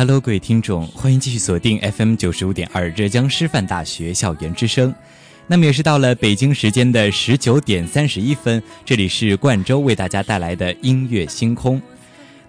Hello，各位听众，欢迎继续锁定 FM 九十五点二浙江师范大学校园之声。那么也是到了北京时间的十九点三十一分，这里是冠州为大家带来的音乐星空。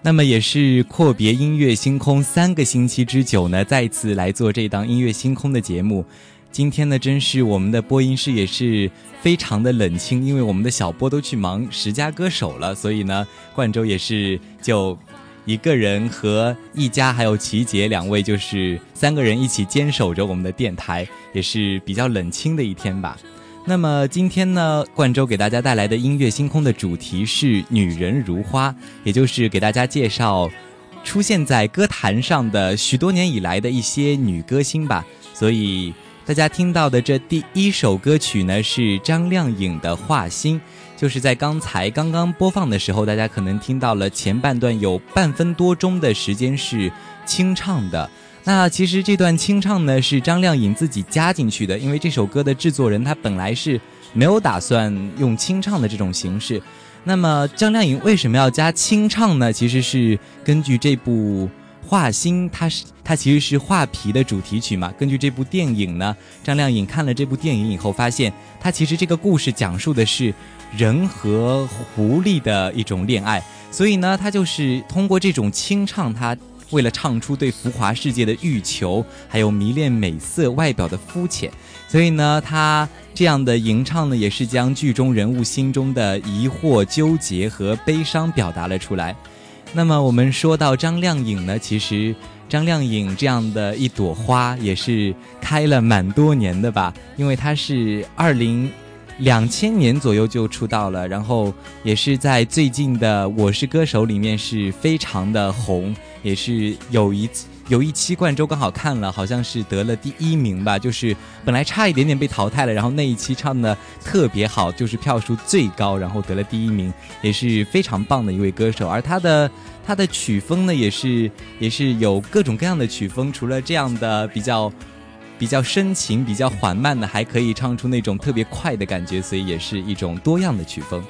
那么也是阔别音乐星空三个星期之久呢，再次来做这档音乐星空的节目。今天呢，真是我们的播音室也是非常的冷清，因为我们的小波都去忙十佳歌手了，所以呢，冠州也是就。一个人和一家还有齐杰两位，就是三个人一起坚守着我们的电台，也是比较冷清的一天吧。那么今天呢，冠州给大家带来的音乐星空的主题是“女人如花”，也就是给大家介绍出现在歌坛上的许多年以来的一些女歌星吧。所以大家听到的这第一首歌曲呢，是张靓颖的《画心》。就是在刚才刚刚播放的时候，大家可能听到了前半段有半分多钟的时间是清唱的。那其实这段清唱呢是张靓颖自己加进去的，因为这首歌的制作人他本来是没有打算用清唱的这种形式。那么张靓颖为什么要加清唱呢？其实是根据这部。画心，它是它其实是画皮的主题曲嘛。根据这部电影呢，张靓颖看了这部电影以后，发现它其实这个故事讲述的是人和狐狸的一种恋爱，所以呢，他就是通过这种清唱，他为了唱出对浮华世界的欲求，还有迷恋美色外表的肤浅，所以呢，他这样的吟唱呢，也是将剧中人物心中的疑惑、纠结和悲伤表达了出来。那么我们说到张靓颖呢，其实张靓颖这样的一朵花也是开了蛮多年的吧，因为她是二零两千年左右就出道了，然后也是在最近的《我是歌手》里面是非常的红，也是有一次。有一期冠州刚好看了，好像是得了第一名吧，就是本来差一点点被淘汰了，然后那一期唱的特别好，就是票数最高，然后得了第一名，也是非常棒的一位歌手。而他的他的曲风呢，也是也是有各种各样的曲风，除了这样的比较比较深情、比较缓慢的，还可以唱出那种特别快的感觉，所以也是一种多样的曲风。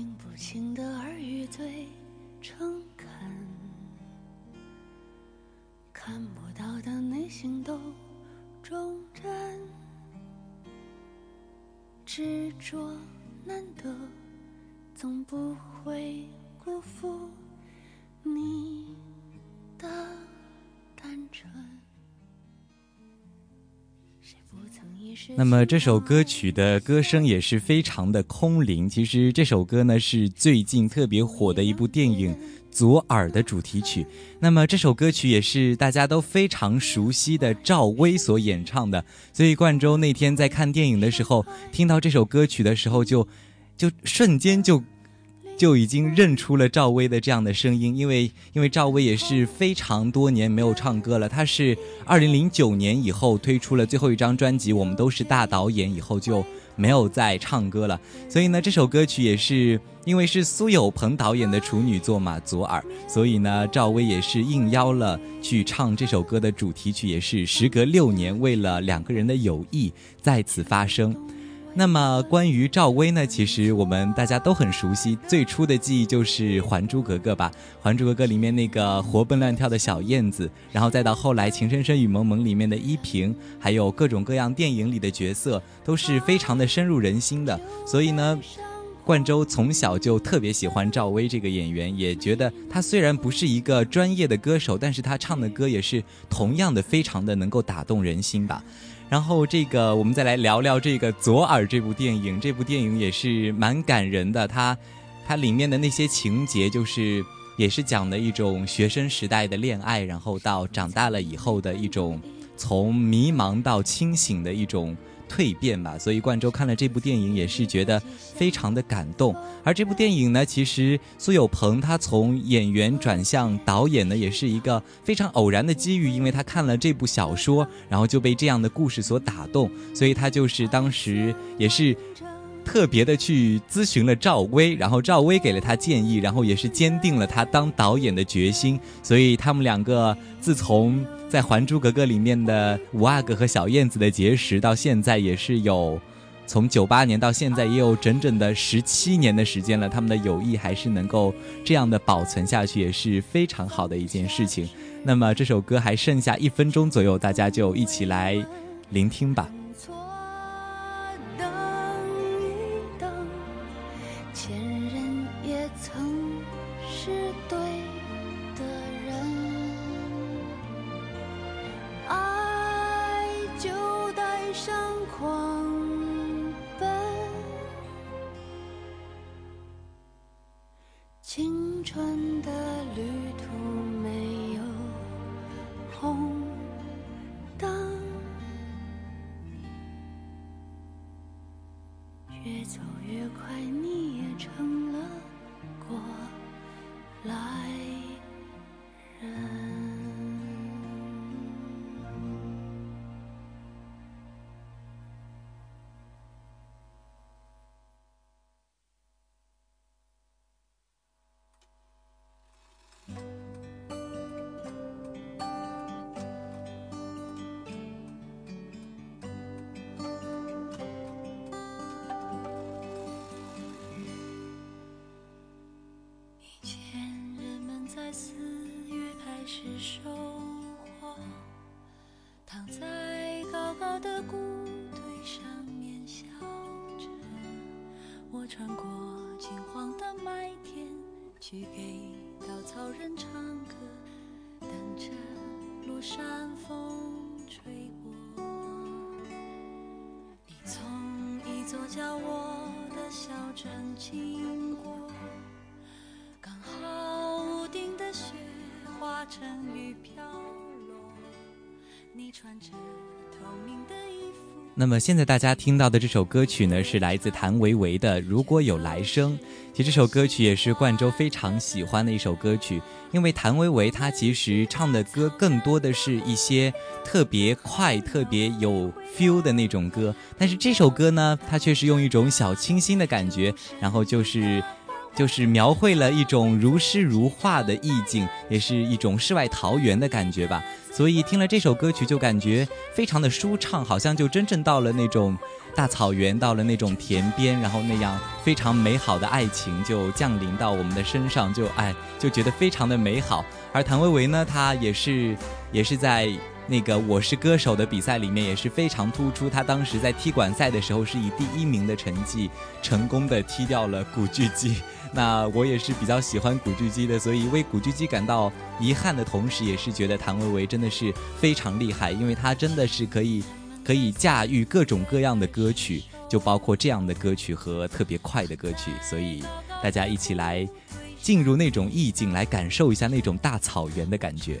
听不清的耳语最诚恳，看不到的内心都忠贞，执着难得，总不会辜负那么这首歌曲的歌声也是非常的空灵。其实这首歌呢是最近特别火的一部电影《左耳》的主题曲。那么这首歌曲也是大家都非常熟悉的赵薇所演唱的。所以冠州那天在看电影的时候，听到这首歌曲的时候就，就瞬间就。就已经认出了赵薇的这样的声音，因为因为赵薇也是非常多年没有唱歌了，她是二零零九年以后推出了最后一张专辑《我们都是大导演》以后就没有再唱歌了，所以呢这首歌曲也是因为是苏有朋导演的处女作嘛《左耳》，所以呢赵薇也是应邀了去唱这首歌的主题曲，也是时隔六年为了两个人的友谊再次发声。那么关于赵薇呢，其实我们大家都很熟悉，最初的记忆就是《还珠格格》吧，《还珠格格》里面那个活蹦乱跳的小燕子，然后再到后来《情深深雨蒙蒙》里面的依萍，还有各种各样电影里的角色，都是非常的深入人心的。所以呢，冠周从小就特别喜欢赵薇这个演员，也觉得她虽然不是一个专业的歌手，但是她唱的歌也是同样的非常的能够打动人心吧。然后这个，我们再来聊聊这个《左耳》这部电影。这部电影也是蛮感人的，它，它里面的那些情节，就是也是讲的一种学生时代的恋爱，然后到长大了以后的一种从迷茫到清醒的一种。蜕变吧，所以冠周看了这部电影也是觉得非常的感动。而这部电影呢，其实苏有朋他从演员转向导演呢，也是一个非常偶然的机遇，因为他看了这部小说，然后就被这样的故事所打动，所以他就是当时也是。特别的去咨询了赵薇，然后赵薇给了他建议，然后也是坚定了他当导演的决心。所以他们两个自从在《还珠格格》里面的五阿哥和小燕子的结识，到现在也是有，从九八年到现在也有整整的十七年的时间了。他们的友谊还是能够这样的保存下去，也是非常好的一件事情。那么这首歌还剩下一分钟左右，大家就一起来聆听吧。穿过金黄的麦田，去给稻草人唱歌，等着落山风吹过。你从一座叫我的小镇经过，刚好屋顶的雪。化成雨飘落，你穿着透明的衣服。那么现在大家听到的这首歌曲呢，是来自谭维维的《如果有来生》。其实这首歌曲也是冠周非常喜欢的一首歌曲，因为谭维维她其实唱的歌更多的是一些特别快、特别有 feel 的那种歌，但是这首歌呢，它却是用一种小清新的感觉，然后就是。就是描绘了一种如诗如画的意境，也是一种世外桃源的感觉吧。所以听了这首歌曲，就感觉非常的舒畅，好像就真正到了那种大草原，到了那种田边，然后那样非常美好的爱情就降临到我们的身上，就哎就觉得非常的美好。而谭维维呢，他也是也是在。那个《我是歌手》的比赛里面也是非常突出，他当时在踢馆赛的时候是以第一名的成绩成功的踢掉了古巨基。那我也是比较喜欢古巨基的，所以为古巨基感到遗憾的同时，也是觉得谭维维真的是非常厉害，因为他真的是可以可以驾驭各种各样的歌曲，就包括这样的歌曲和特别快的歌曲。所以大家一起来进入那种意境，来感受一下那种大草原的感觉。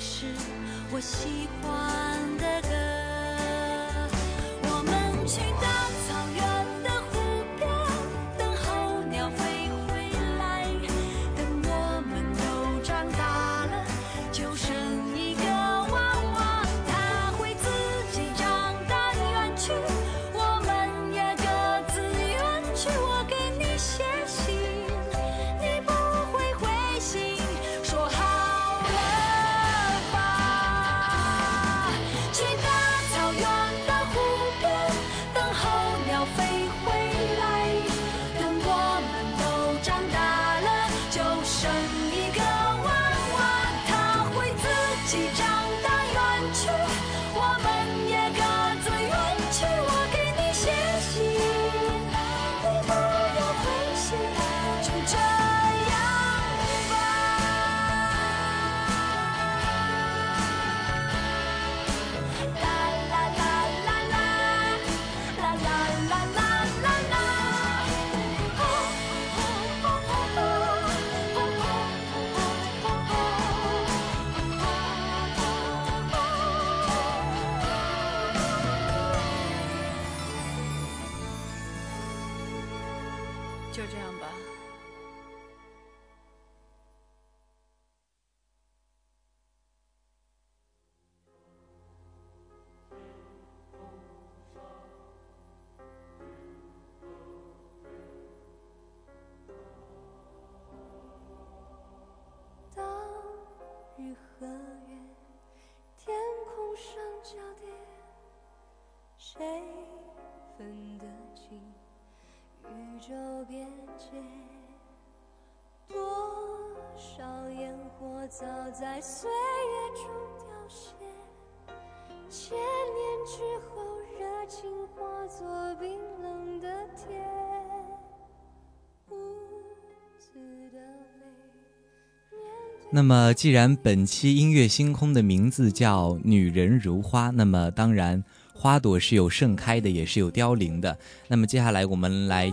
是我喜欢的歌，就这样吧。早在岁月中凋谢，千年之后，热情化作冰冷的铁。那么，既然本期音乐星空的名字叫《女人如花》，那么当然，花朵是有盛开的，也是有凋零的。那么，接下来我们来。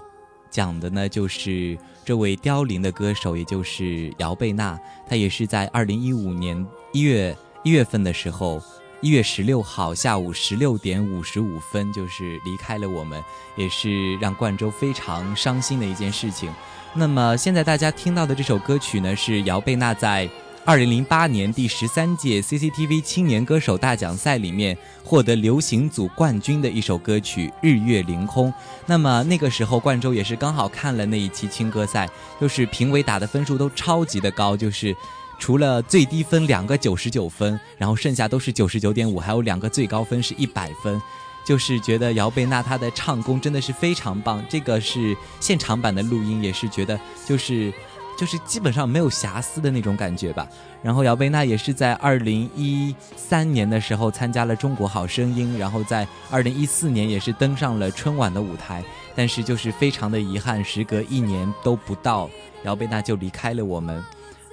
讲的呢，就是这位凋零的歌手，也就是姚贝娜。她也是在二零一五年一月一月份的时候，一月十六号下午十六点五十五分，就是离开了我们，也是让冠州非常伤心的一件事情。那么现在大家听到的这首歌曲呢，是姚贝娜在。二零零八年第十三届 CCTV 青年歌手大奖赛里面获得流行组冠军的一首歌曲《日月凌空》。那么那个时候，冠州也是刚好看了那一期青歌赛，就是评委打的分数都超级的高，就是除了最低分两个九十九分，然后剩下都是九十九点五，还有两个最高分是一百分，就是觉得姚贝娜她的唱功真的是非常棒。这个是现场版的录音，也是觉得就是。就是基本上没有瑕疵的那种感觉吧。然后姚贝娜也是在二零一三年的时候参加了《中国好声音》，然后在二零一四年也是登上了春晚的舞台。但是就是非常的遗憾，时隔一年都不到，姚贝娜就离开了我们。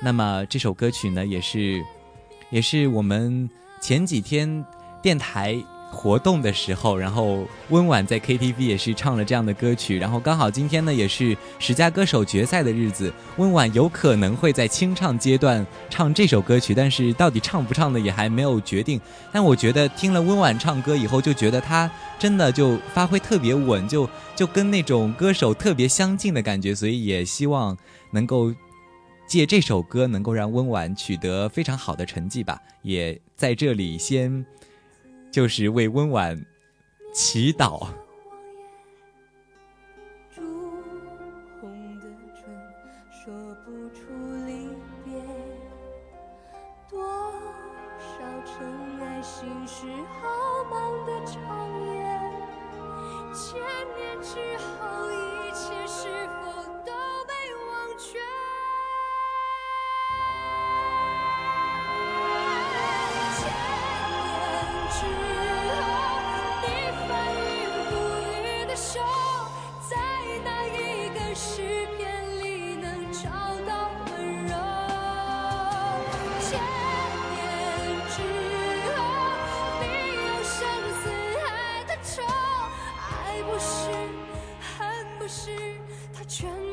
那么这首歌曲呢，也是，也是我们前几天电台活动的时候，然后温婉在 KTV 也是唱了这样的歌曲，然后刚好今天呢也是十佳歌手决赛的日子，温婉有可能会在清唱阶段唱这首歌曲，但是到底唱不唱的也还没有决定。但我觉得听了温婉唱歌以后，就觉得她真的就发挥特别稳，就就跟那种歌手特别相近的感觉，所以也希望能够借这首歌能够让温婉取得非常好的成绩吧。也在这里先。就是为温婉祈祷。他全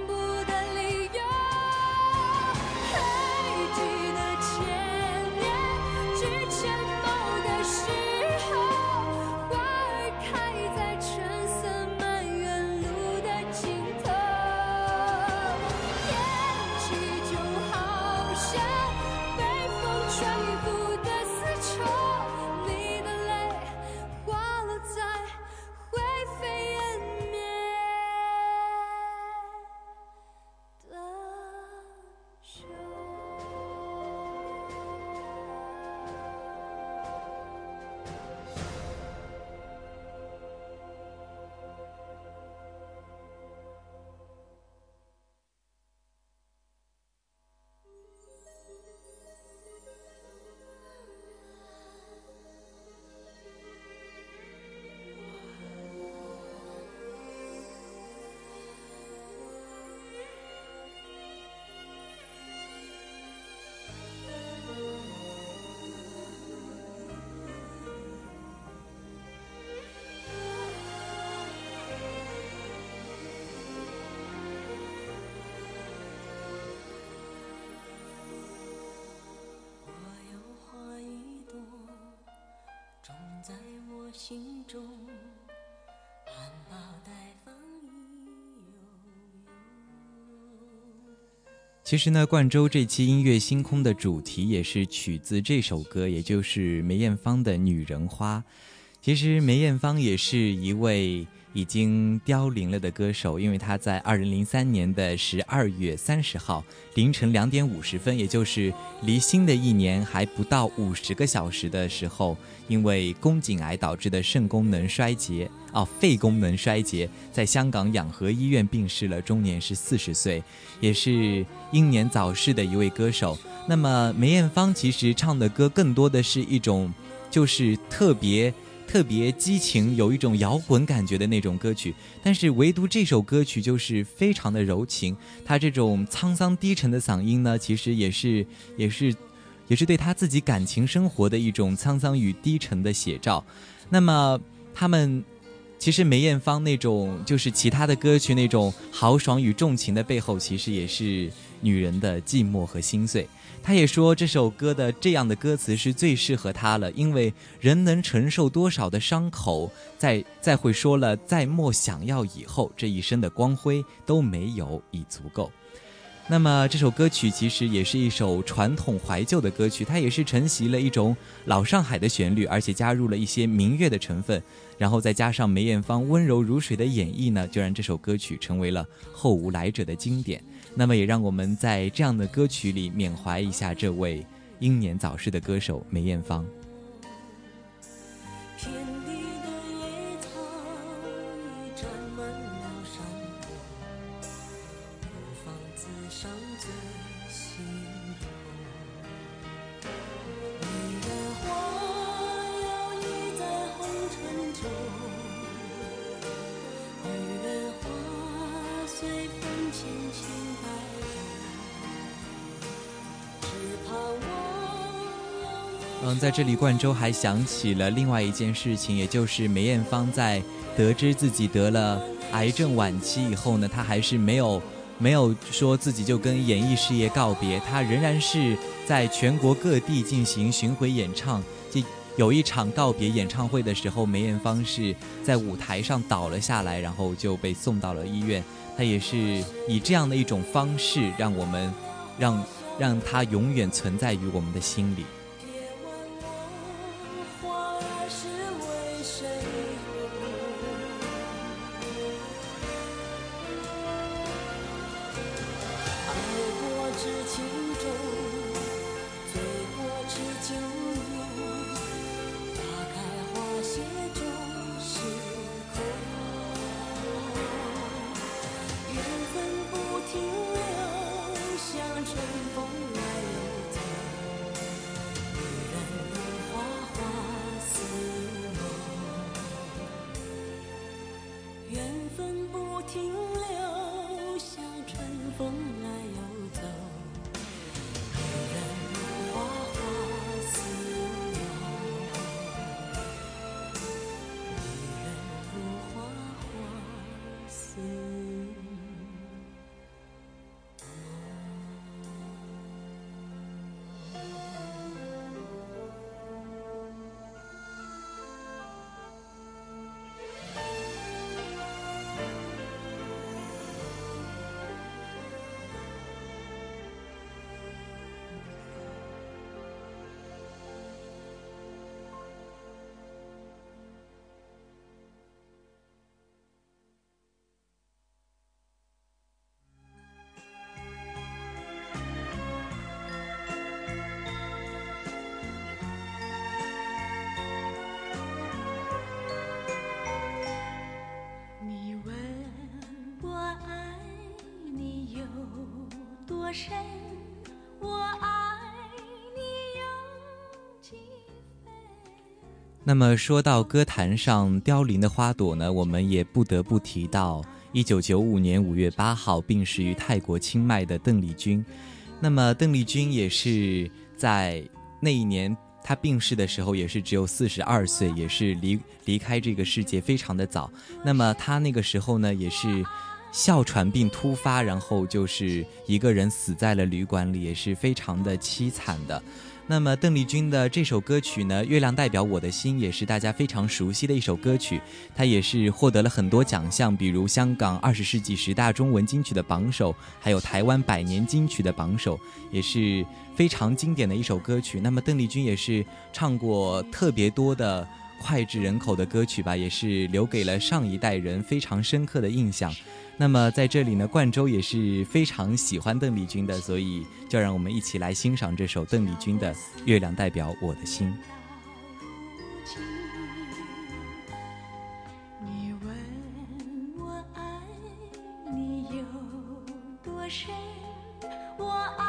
其实呢，冠州这期音乐星空的主题也是取自这首歌，也就是梅艳芳的《女人花》。其实梅艳芳也是一位。已经凋零了的歌手，因为他在二零零三年的十二月三十号凌晨两点五十分，也就是离新的一年还不到五十个小时的时候，因为宫颈癌导致的肾功能衰竭，哦，肺功能衰竭，在香港养和医院病逝了，终年是四十岁，也是英年早逝的一位歌手。那么梅艳芳其实唱的歌更多的是一种，就是特别。特别激情，有一种摇滚感觉的那种歌曲，但是唯独这首歌曲就是非常的柔情。他这种沧桑低沉的嗓音呢，其实也是也是也是对他自己感情生活的一种沧桑与低沉的写照。那么他们其实梅艳芳那种就是其他的歌曲那种豪爽与重情的背后，其实也是女人的寂寞和心碎。他也说这首歌的这样的歌词是最适合他了，因为人能承受多少的伤口，再再会说了再莫想要以后，这一生的光辉都没有已足够。那么这首歌曲其实也是一首传统怀旧的歌曲，它也是承袭了一种老上海的旋律，而且加入了一些民乐的成分，然后再加上梅艳芳温柔如水的演绎呢，就让这首歌曲成为了后无来者的经典。那么也让我们在这样的歌曲里缅怀一下这位英年早逝的歌手梅艳芳。天地的满了伤最心在红尘中花随风轻轻嗯，在这里，冠州还想起了另外一件事情，也就是梅艳芳在得知自己得了癌症晚期以后呢，她还是没有没有说自己就跟演艺事业告别，她仍然是在全国各地进行巡回演唱。就有一场告别演唱会的时候，梅艳芳是在舞台上倒了下来，然后就被送到了医院。她也是以这样的一种方式，让我们让让她永远存在于我们的心里。那么说到歌坛上凋零的花朵呢，我们也不得不提到一九九五年五月八号病逝于泰国清迈的邓丽君。那么邓丽君也是在那一年她病逝的时候，也是只有四十二岁，也是离离开这个世界非常的早。那么她那个时候呢，也是哮喘病突发，然后就是一个人死在了旅馆里，也是非常的凄惨的。那么邓丽君的这首歌曲呢，《月亮代表我的心》也是大家非常熟悉的一首歌曲，它也是获得了很多奖项，比如香港二十世纪十大中文金曲的榜首，还有台湾百年金曲的榜首，也是非常经典的一首歌曲。那么邓丽君也是唱过特别多的脍炙人口的歌曲吧，也是留给了上一代人非常深刻的印象。那么在这里呢，冠州也是非常喜欢邓丽君的，所以就让我们一起来欣赏这首邓丽君的《月亮代表我的心》。我爱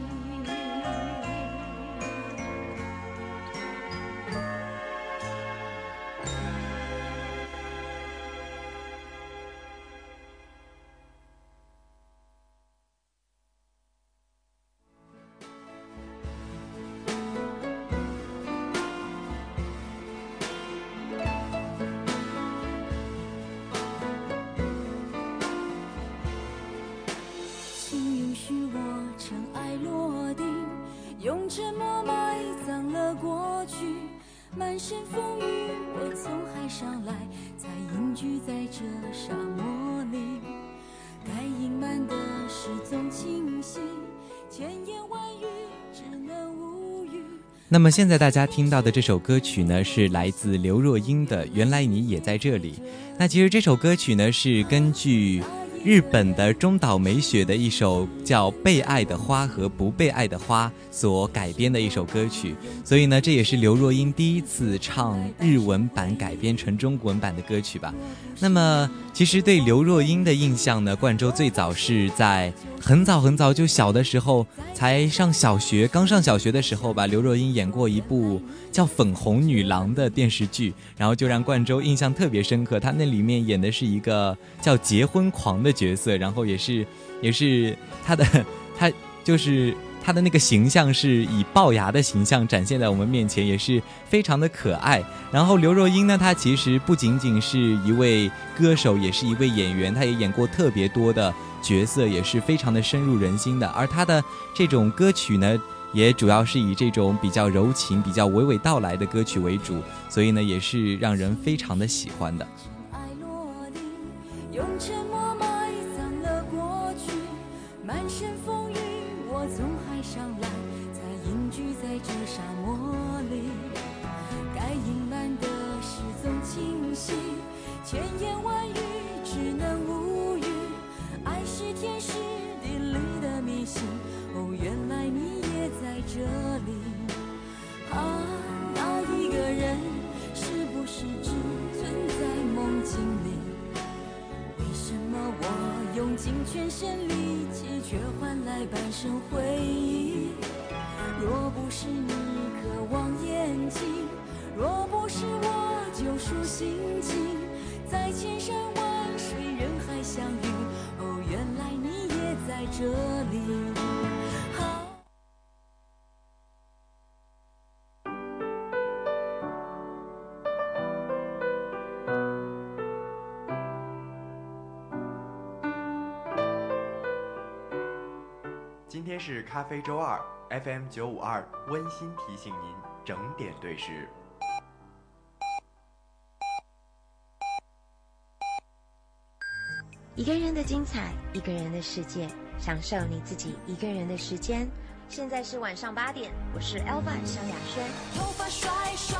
那么现在大家听到的这首歌曲呢，是来自刘若英的《原来你也在这里》。那其实这首歌曲呢，是根据日本的中岛美雪的一首叫《被爱的花和不被爱的花》所改编的一首歌曲，所以呢，这也是刘若英第一次唱日文版改编成中文版的歌曲吧。那么，其实对刘若英的印象呢，冠周最早是在很早很早就小的时候，才上小学，刚上小学的时候吧，刘若英演过一部叫《粉红女郎》的电视剧，然后就让冠周印象特别深刻。她那里面演的是一个叫结婚狂的角色，然后也是也是他的 他就是。他的那个形象是以龅牙的形象展现在我们面前，也是非常的可爱。然后刘若英呢，她其实不仅仅是一位歌手，也是一位演员，她也演过特别多的角色，也是非常的深入人心的。而她的这种歌曲呢，也主要是以这种比较柔情、比较娓娓道来的歌曲为主，所以呢，也是让人非常的喜欢的。咖啡周二，FM 九五二温馨提醒您整点对时。一个人的精彩，一个人的世界，享受你自己一个人的时间。现在是晚上八点，我是 Elva 萧亚轩。头发甩甩，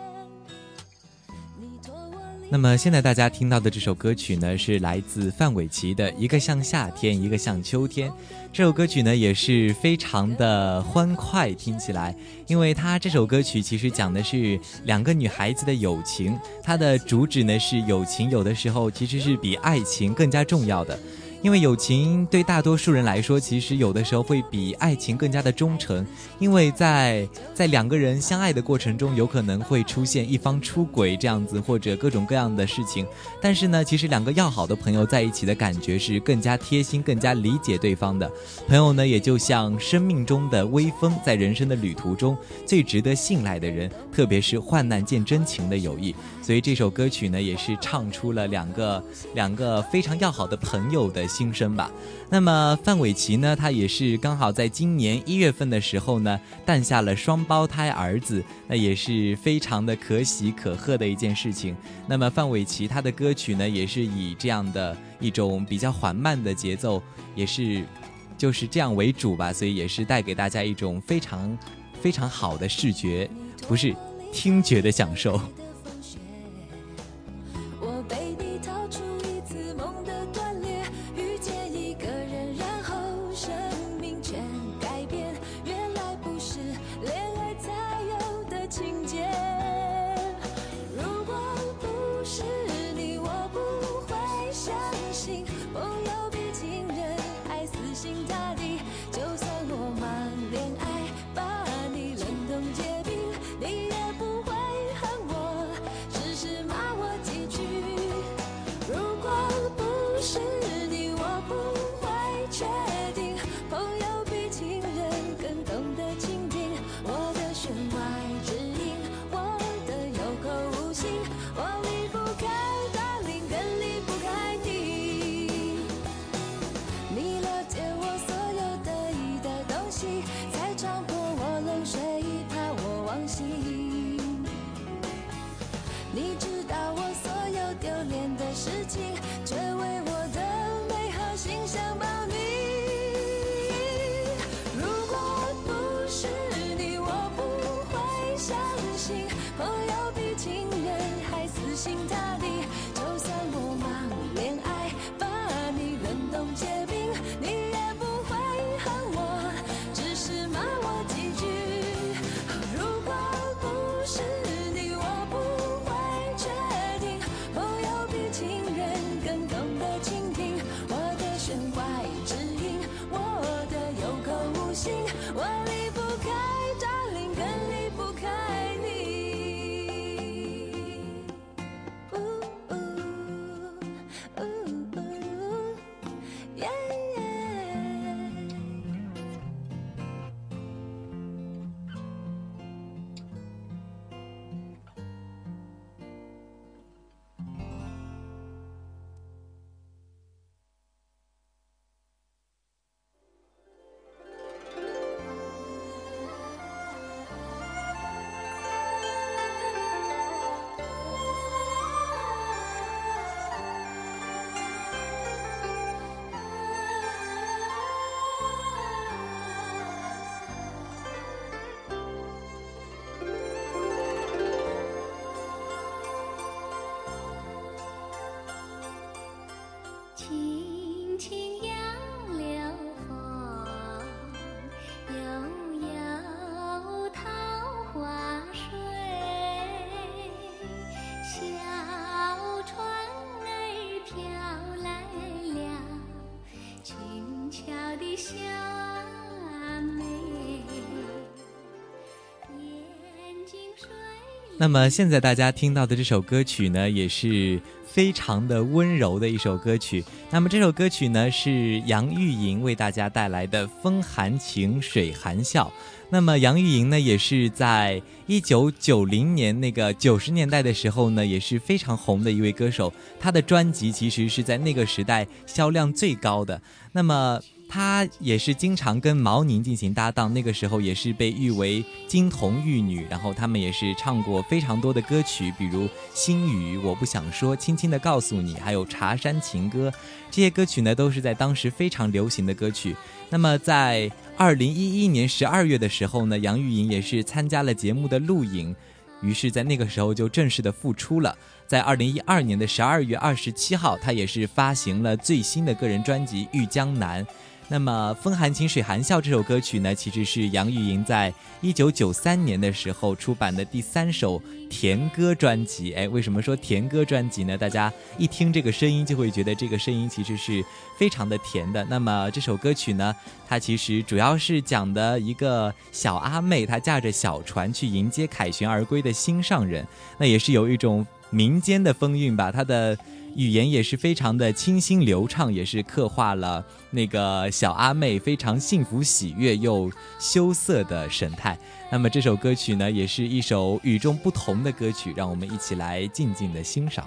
那么现在大家听到的这首歌曲呢，是来自范玮琪的《一个像夏天，一个像秋天》。这首歌曲呢也是非常的欢快，听起来，因为它这首歌曲其实讲的是两个女孩子的友情，它的主旨呢是友情有的时候其实是比爱情更加重要的。因为友情对大多数人来说，其实有的时候会比爱情更加的忠诚，因为在在两个人相爱的过程中，有可能会出现一方出轨这样子，或者各种各样的事情。但是呢，其实两个要好的朋友在一起的感觉是更加贴心、更加理解对方的。朋友呢，也就像生命中的微风，在人生的旅途中最值得信赖的人，特别是患难见真情的友谊。所以这首歌曲呢，也是唱出了两个两个非常要好的朋友的心声吧。那么范玮琪呢，她也是刚好在今年一月份的时候呢，诞下了双胞胎儿子，那也是非常的可喜可贺的一件事情。那么范玮琪她的歌曲呢，也是以这样的一种比较缓慢的节奏，也是就是这样为主吧，所以也是带给大家一种非常非常好的视觉，不是听觉的享受。信朋那么现在大家听到的这首歌曲呢，也是非常的温柔的一首歌曲。那么这首歌曲呢，是杨钰莹为大家带来的《风含情，水含笑》。那么杨钰莹呢，也是在一九九零年那个九十年代的时候呢，也是非常红的一位歌手。她的专辑其实是在那个时代销量最高的。那么。她也是经常跟毛宁进行搭档，那个时候也是被誉为金童玉女。然后他们也是唱过非常多的歌曲，比如《心语》《我不想说》《轻轻的告诉你》，还有《茶山情歌》这些歌曲呢，都是在当时非常流行的歌曲。那么在二零一一年十二月的时候呢，杨钰莹也是参加了节目的录影，于是，在那个时候就正式的复出了。在二零一二年的十二月二十七号，她也是发行了最新的个人专辑《玉江南》。那么，《风含情，水含笑》这首歌曲呢，其实是杨钰莹在一九九三年的时候出版的第三首甜歌专辑。哎，为什么说甜歌专辑呢？大家一听这个声音，就会觉得这个声音其实是非常的甜的。那么这首歌曲呢，它其实主要是讲的一个小阿妹，她驾着小船去迎接凯旋而归的心上人，那也是有一种民间的风韵吧。她的。语言也是非常的清新流畅，也是刻画了那个小阿妹非常幸福喜悦又羞涩的神态。那么这首歌曲呢，也是一首与众不同的歌曲，让我们一起来静静的欣赏。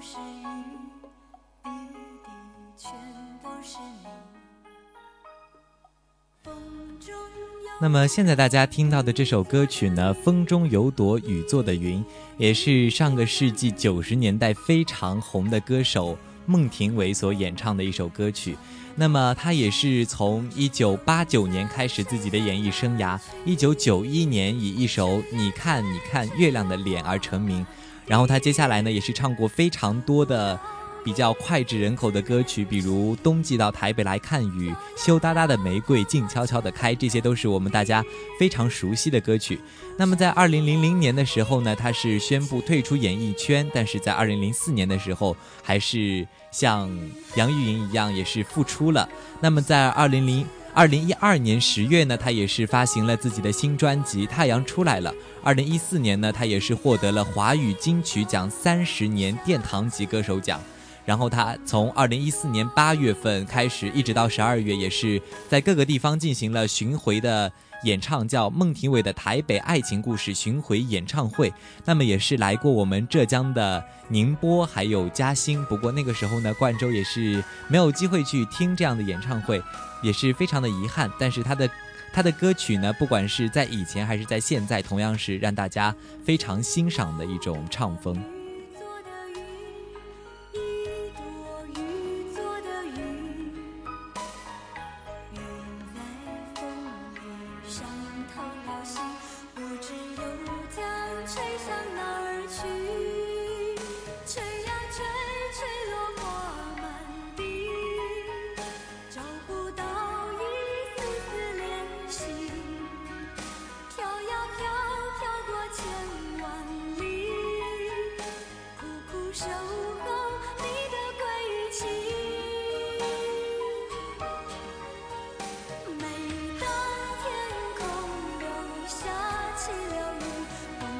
是雨，滴滴全都是你那么现在大家听到的这首歌曲呢，《风中有朵雨做的云》，也是上个世纪九十年代非常红的歌手孟庭苇所演唱的一首歌曲。那么他也是从一九八九年开始自己的演艺生涯，一九九一年以一首《你看你看月亮的脸》而成名。然后他接下来呢，也是唱过非常多的。比较脍炙人口的歌曲，比如《冬季到台北来看雨》《羞答答的玫瑰静悄悄地开》，这些都是我们大家非常熟悉的歌曲。那么在二零零零年的时候呢，他是宣布退出演艺圈，但是在二零零四年的时候，还是像杨钰莹一样，也是复出了。那么在二零零二零一二年十月呢，他也是发行了自己的新专辑《太阳出来了》。二零一四年呢，他也是获得了华语金曲奖三十年殿堂级歌手奖。然后他从二零一四年八月份开始，一直到十二月，也是在各个地方进行了巡回的演唱，叫孟庭苇的台北爱情故事巡回演唱会。那么也是来过我们浙江的宁波，还有嘉兴。不过那个时候呢，冠州也是没有机会去听这样的演唱会，也是非常的遗憾。但是他的。他的歌曲呢，不管是在以前还是在现在，同样是让大家非常欣赏的一种唱风。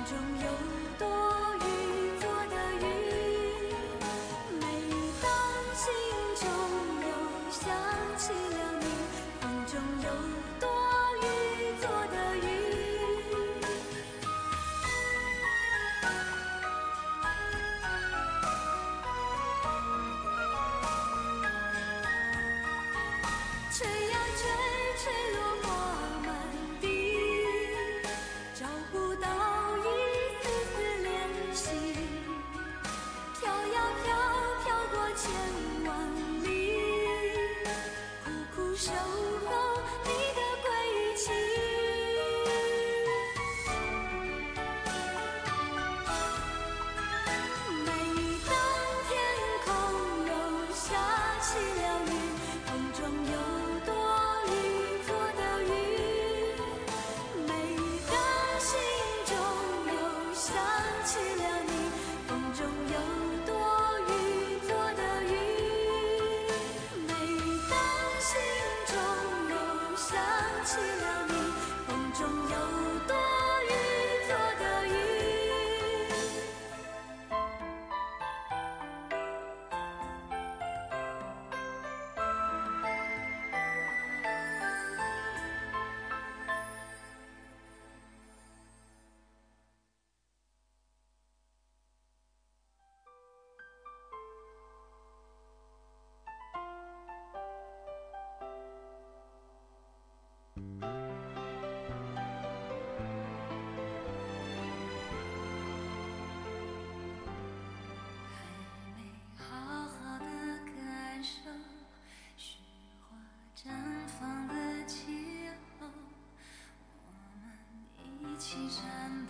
中有多。青山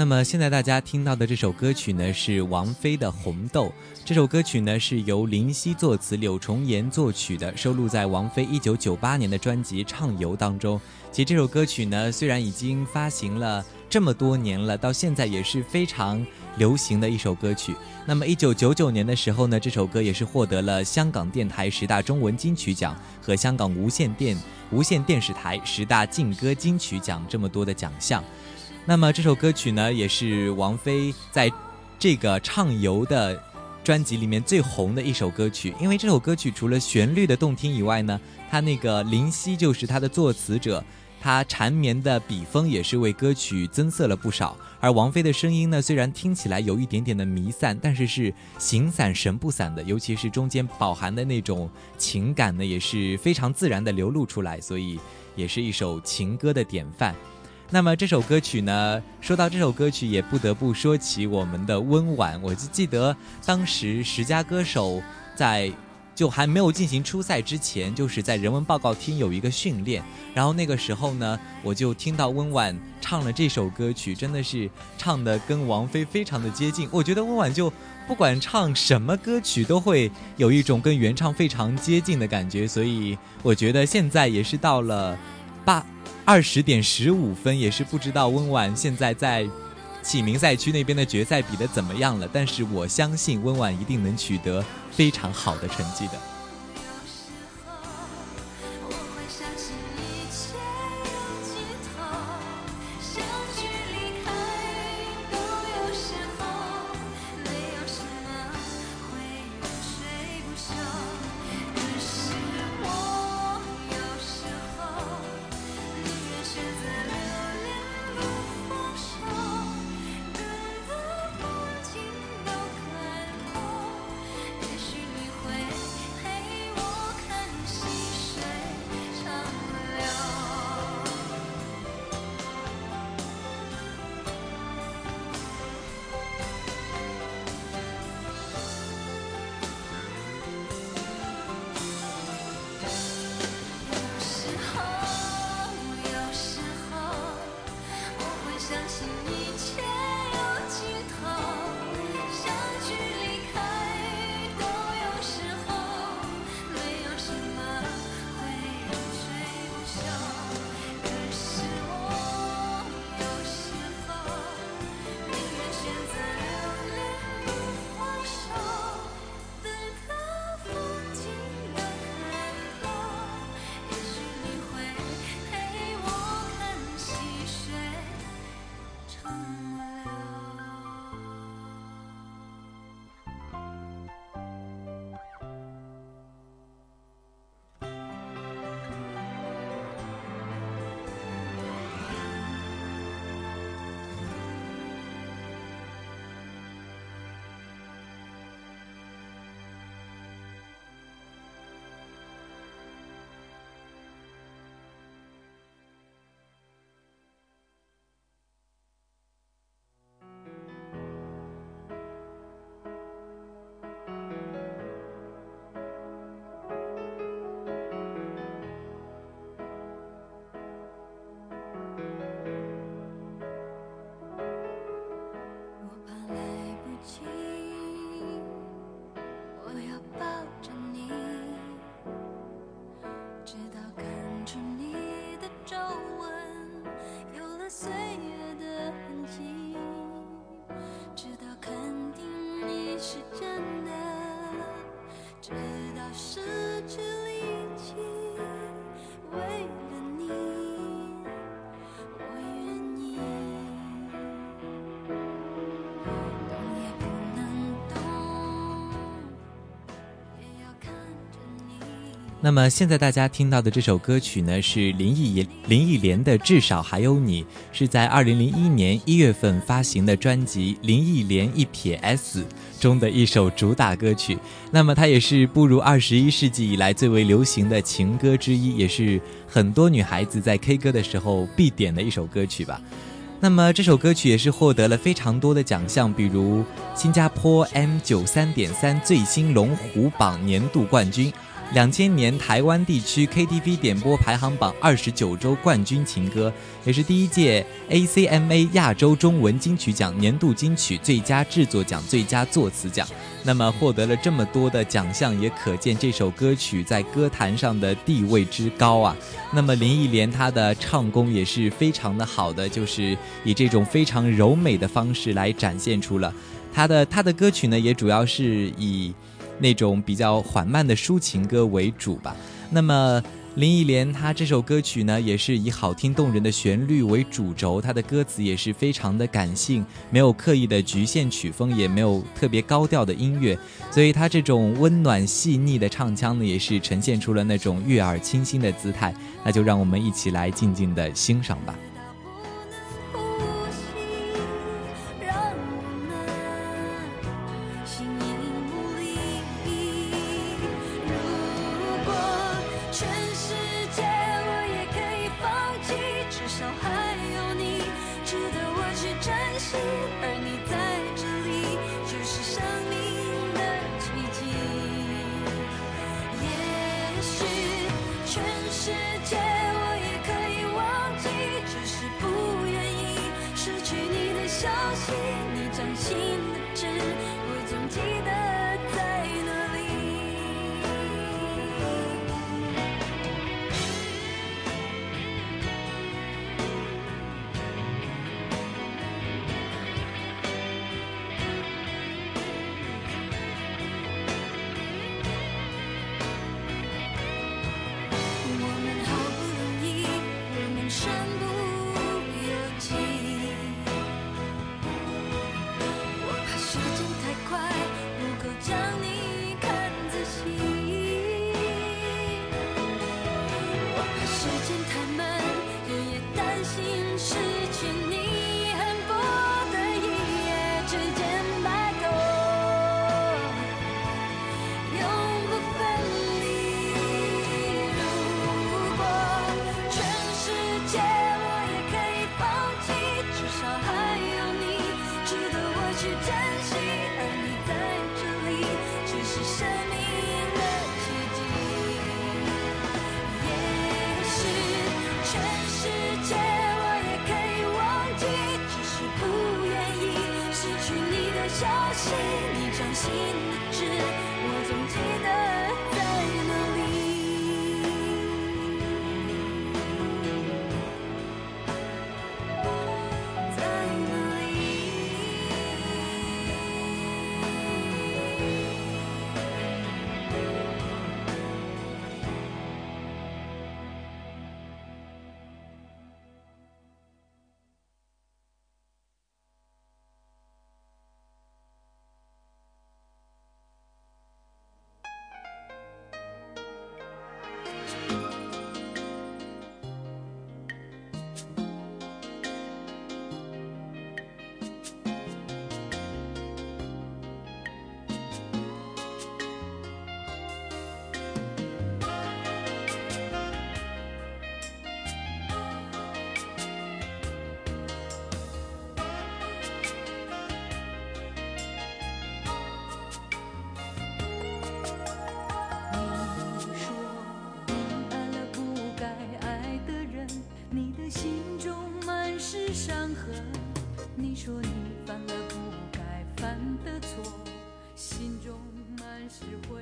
那么现在大家听到的这首歌曲呢，是王菲的《红豆》。这首歌曲呢是由林夕作词，柳重言作曲的，收录在王菲一九九八年的专辑《畅游》当中。其实这首歌曲呢，虽然已经发行了这么多年了，到现在也是非常流行的一首歌曲。那么一九九九年的时候呢，这首歌也是获得了香港电台十大中文金曲奖和香港无线电无线电视台十大劲歌金曲奖这么多的奖项。那么这首歌曲呢，也是王菲在这个畅游的专辑里面最红的一首歌曲。因为这首歌曲除了旋律的动听以外呢，它那个林夕就是它的作词者，他缠绵的笔锋也是为歌曲增色了不少。而王菲的声音呢，虽然听起来有一点点的弥散，但是是形散神不散的，尤其是中间饱含的那种情感呢，也是非常自然的流露出来，所以也是一首情歌的典范。那么这首歌曲呢？说到这首歌曲，也不得不说起我们的温婉。我就记得当时十佳歌手在就还没有进行初赛之前，就是在人文报告厅有一个训练。然后那个时候呢，我就听到温婉唱了这首歌曲，真的是唱的跟王菲非常的接近。我觉得温婉就不管唱什么歌曲，都会有一种跟原唱非常接近的感觉。所以我觉得现在也是到了八。二十点十五分，也是不知道温婉现在在启明赛区那边的决赛比的怎么样了，但是我相信温婉一定能取得非常好的成绩的。time. 那么现在大家听到的这首歌曲呢，是林忆莲林忆莲的《至少还有你》，是在二零零一年一月份发行的专辑《林忆莲一撇 S》中的一首主打歌曲。那么它也是步入二十一世纪以来最为流行的情歌之一，也是很多女孩子在 K 歌的时候必点的一首歌曲吧。那么这首歌曲也是获得了非常多的奖项，比如新加坡 M 九三点三最新龙虎榜年度冠军。两千年台湾地区 KTV 点播排行榜二十九周冠军情歌，也是第一届 ACMA 亚洲中文金曲奖年度金曲最佳制作奖、最佳作词奖。那么获得了这么多的奖项，也可见这首歌曲在歌坛上的地位之高啊。那么林忆莲她的唱功也是非常的好的，就是以这种非常柔美的方式来展现出了她的她的歌曲呢，也主要是以。那种比较缓慢的抒情歌为主吧。那么林忆莲她这首歌曲呢，也是以好听动人的旋律为主轴，她的歌词也是非常的感性，没有刻意的局限曲风，也没有特别高调的音乐，所以她这种温暖细腻的唱腔呢，也是呈现出了那种悦耳清新的姿态。那就让我们一起来静静的欣赏吧。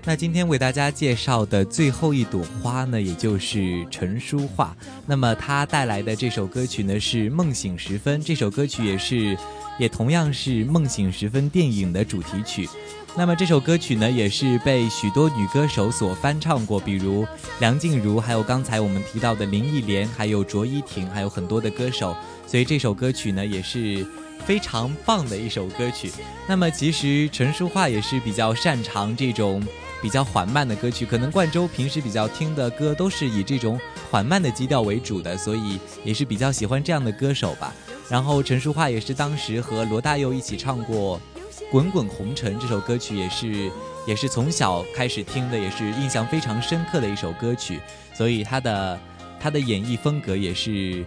那今天为大家介绍的最后一朵花呢，也就是陈淑桦。那么她带来的这首歌曲呢是《梦醒时分》，这首歌曲也是，也同样是《梦醒时分》电影的主题曲。那么这首歌曲呢，也是被许多女歌手所翻唱过，比如梁静茹，还有刚才我们提到的林忆莲，还有卓依婷，还有很多的歌手。所以这首歌曲呢，也是。非常棒的一首歌曲。那么，其实陈淑桦也是比较擅长这种比较缓慢的歌曲。可能冠州平时比较听的歌都是以这种缓慢的基调为主的，所以也是比较喜欢这样的歌手吧。然后陈淑桦也是当时和罗大佑一起唱过《滚滚红尘》这首歌曲，也是也是从小开始听的，也是印象非常深刻的一首歌曲。所以他的他的演绎风格也是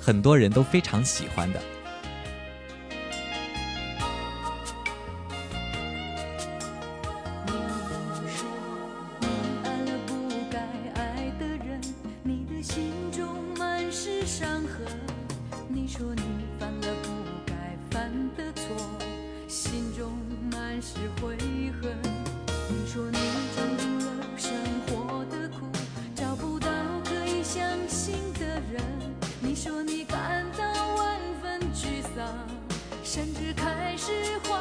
很多人都非常喜欢的。甚至开始怀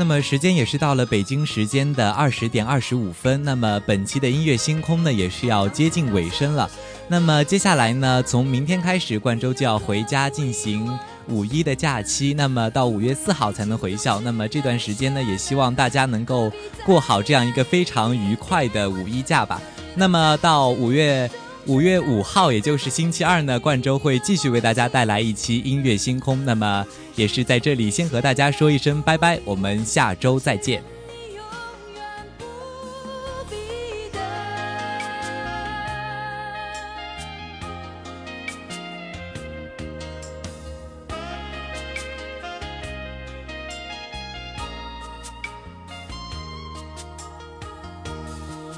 那么时间也是到了北京时间的二十点二十五分，那么本期的音乐星空呢也是要接近尾声了。那么接下来呢，从明天开始，冠州就要回家进行五一的假期，那么到五月四号才能回校。那么这段时间呢，也希望大家能够过好这样一个非常愉快的五一假吧。那么到五月。五月五号，也就是星期二呢，冠州会继续为大家带来一期音乐星空。那么，也是在这里先和大家说一声拜拜，我们下周再见。